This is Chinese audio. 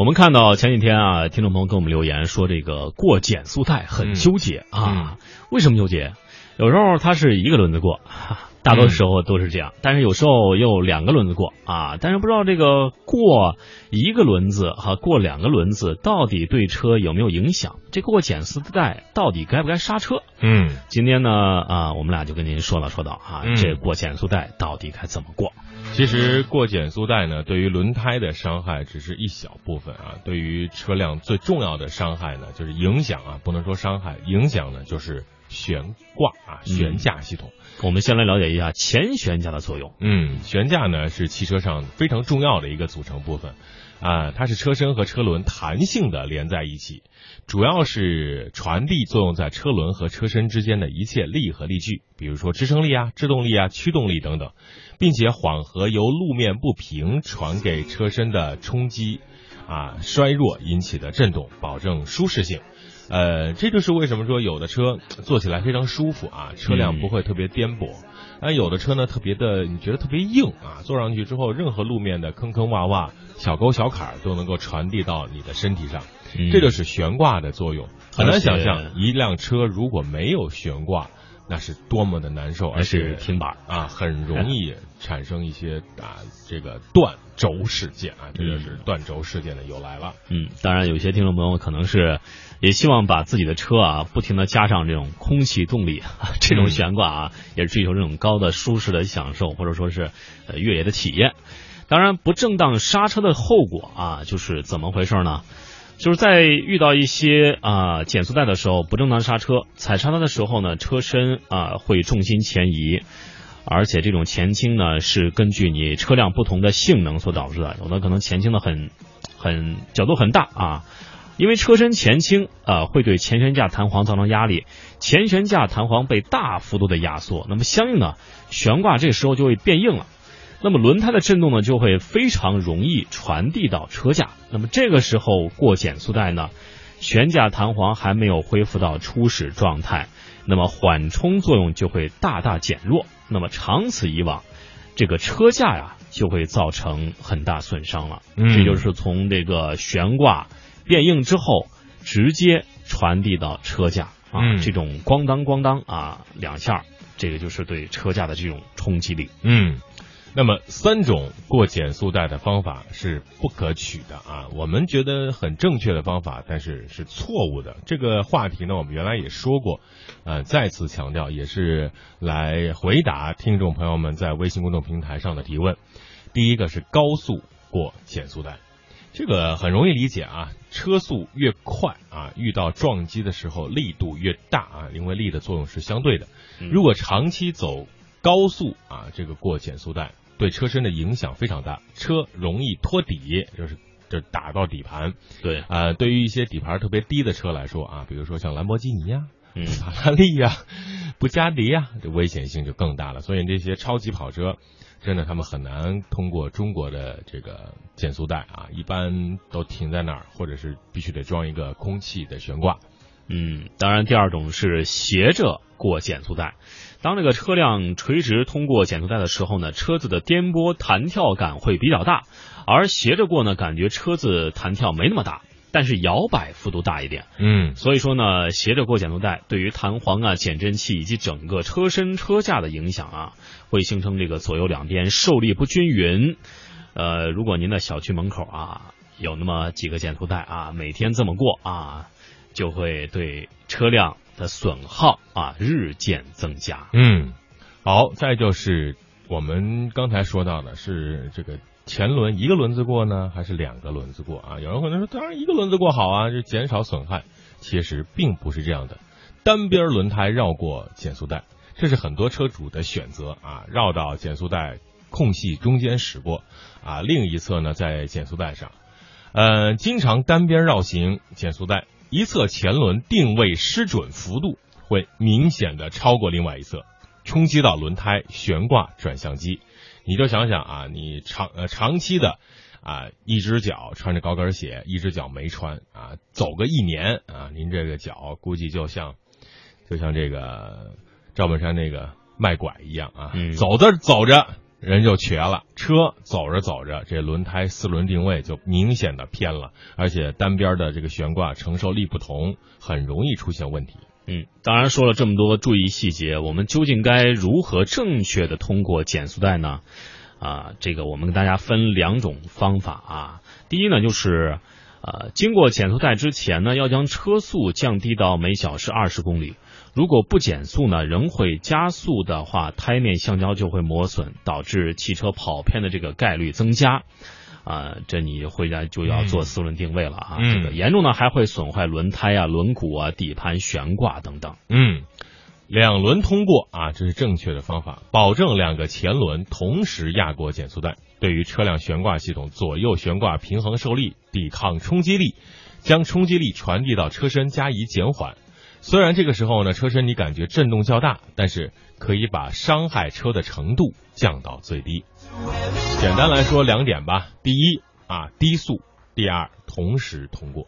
我们看到前几天啊，听众朋友给我们留言说，这个过减速带很纠结啊。为什么纠结？有时候它是一个轮子过，大多时候都是这样。但是有时候又两个轮子过啊。但是不知道这个过一个轮子和过两个轮子到底对车有没有影响？这过减速带到底该不该刹车？嗯，今天呢啊，我们俩就跟您说了说道啊，这过减速带到底该怎么过？其实过减速带呢，对于轮胎的伤害只是一小部分啊。对于车辆最重要的伤害呢，就是影响啊，不能说伤害，影响呢就是悬挂啊，悬架系统。我们先来了解一下前悬架的作用。嗯，悬架呢是汽车上非常重要的一个组成部分啊，它是车身和车轮弹性的连在一起，主要是传递作用在车轮和车身之间的一切力和力矩，比如说支撑力啊、制动力啊、驱动力等等。并且缓和由路面不平传给车身的冲击，啊衰弱引起的震动，保证舒适性。呃，这就是为什么说有的车坐起来非常舒服啊，车辆不会特别颠簸。但有的车呢，特别的你觉得特别硬啊，坐上去之后，任何路面的坑坑洼洼、小沟小坎都能够传递到你的身体上。这就是悬挂的作用。很难想象一辆车如果没有悬挂。那是多么的难受，而且平板啊，很容易产生一些啊这个断轴事件啊，这就是断轴事件的由来了。嗯，当然有些听众朋友可能是也希望把自己的车啊不停的加上这种空气动力这种悬挂啊，也是追求这种高的舒适的享受或者说是呃越野的体验。当然，不正当刹车的后果啊，就是怎么回事呢？就是在遇到一些啊减速带的时候，不正当刹车，踩刹车的时候呢，车身啊会重心前移，而且这种前倾呢是根据你车辆不同的性能所导致的，有的可能前倾的很很角度很大啊，因为车身前倾啊会对前悬架弹簧造成压力，前悬架弹簧被大幅度的压缩，那么相应的悬挂这时候就会变硬了。那么轮胎的震动呢，就会非常容易传递到车架。那么这个时候过减速带呢，悬架弹簧还没有恢复到初始状态，那么缓冲作用就会大大减弱。那么长此以往，这个车架呀就会造成很大损伤了。这就是从这个悬挂变硬之后，直接传递到车架啊，这种咣当咣当啊两下，这个就是对车架的这种冲击力。嗯。那么三种过减速带的方法是不可取的啊，我们觉得很正确的方法，但是是错误的。这个话题呢，我们原来也说过，呃，再次强调，也是来回答听众朋友们在微信公众平台上的提问。第一个是高速过减速带，这个很容易理解啊，车速越快啊，遇到撞击的时候力度越大啊，因为力的作用是相对的。如果长期走高速啊，这个过减速带。对车身的影响非常大，车容易托底，就是就打到底盘。对啊，对于一些底盘特别低的车来说啊，比如说像兰博基尼呀、法拉利呀、布加迪呀，这危险性就更大了。所以这些超级跑车，真的他们很难通过中国的这个减速带啊，一般都停在那儿，或者是必须得装一个空气的悬挂。嗯，当然，第二种是斜着过减速带。当这个车辆垂直通过减速带的时候呢，车子的颠簸弹跳感会比较大；而斜着过呢，感觉车子弹跳没那么大，但是摇摆幅度大一点。嗯，所以说呢，斜着过减速带对于弹簧啊、减震器以及整个车身车架的影响啊，会形成这个左右两边受力不均匀。呃，如果您的小区门口啊有那么几个减速带啊，每天这么过啊，就会对车辆。的损耗啊日渐增加。嗯，好，再就是我们刚才说到的是这个前轮一个轮子过呢，还是两个轮子过啊？有人可能说，当然一个轮子过好啊，就减少损害。其实并不是这样的，单边轮胎绕过减速带，这是很多车主的选择啊，绕到减速带空隙中间驶过啊，另一侧呢在减速带上，呃，经常单边绕行减速带。一侧前轮定位失准幅度会明显的超过另外一侧，冲击到轮胎悬挂转向机。你就想想啊，你长呃长期的啊，一只脚穿着高跟鞋，一只脚没穿啊，走个一年啊，您这个脚估计就像就像这个赵本山那个卖拐一样啊，走着走着人就瘸了，车走着走着，这轮胎四轮定位就明显的偏了，而且单边的这个悬挂承受力不同，很容易出现问题。嗯，当然说了这么多注意细节，我们究竟该如何正确的通过减速带呢？啊，这个我们跟大家分两种方法啊。第一呢，就是呃，经过减速带之前呢，要将车速降低到每小时二十公里。如果不减速呢，仍会加速的话，胎面橡胶就会磨损，导致汽车跑偏的这个概率增加。啊，这你回家就要做四轮定位了啊！这个严重呢还会损坏轮胎啊、轮毂啊、底盘悬挂等等。嗯，两轮通过啊，这是正确的方法，保证两个前轮同时压过减速带，对于车辆悬挂系统左右悬挂平衡受力、抵抗冲击力，将冲击力传递到车身加以减缓。虽然这个时候呢，车身你感觉震动较大，但是可以把伤害车的程度降到最低。简单来说两点吧，第一啊低速，第二同时通过。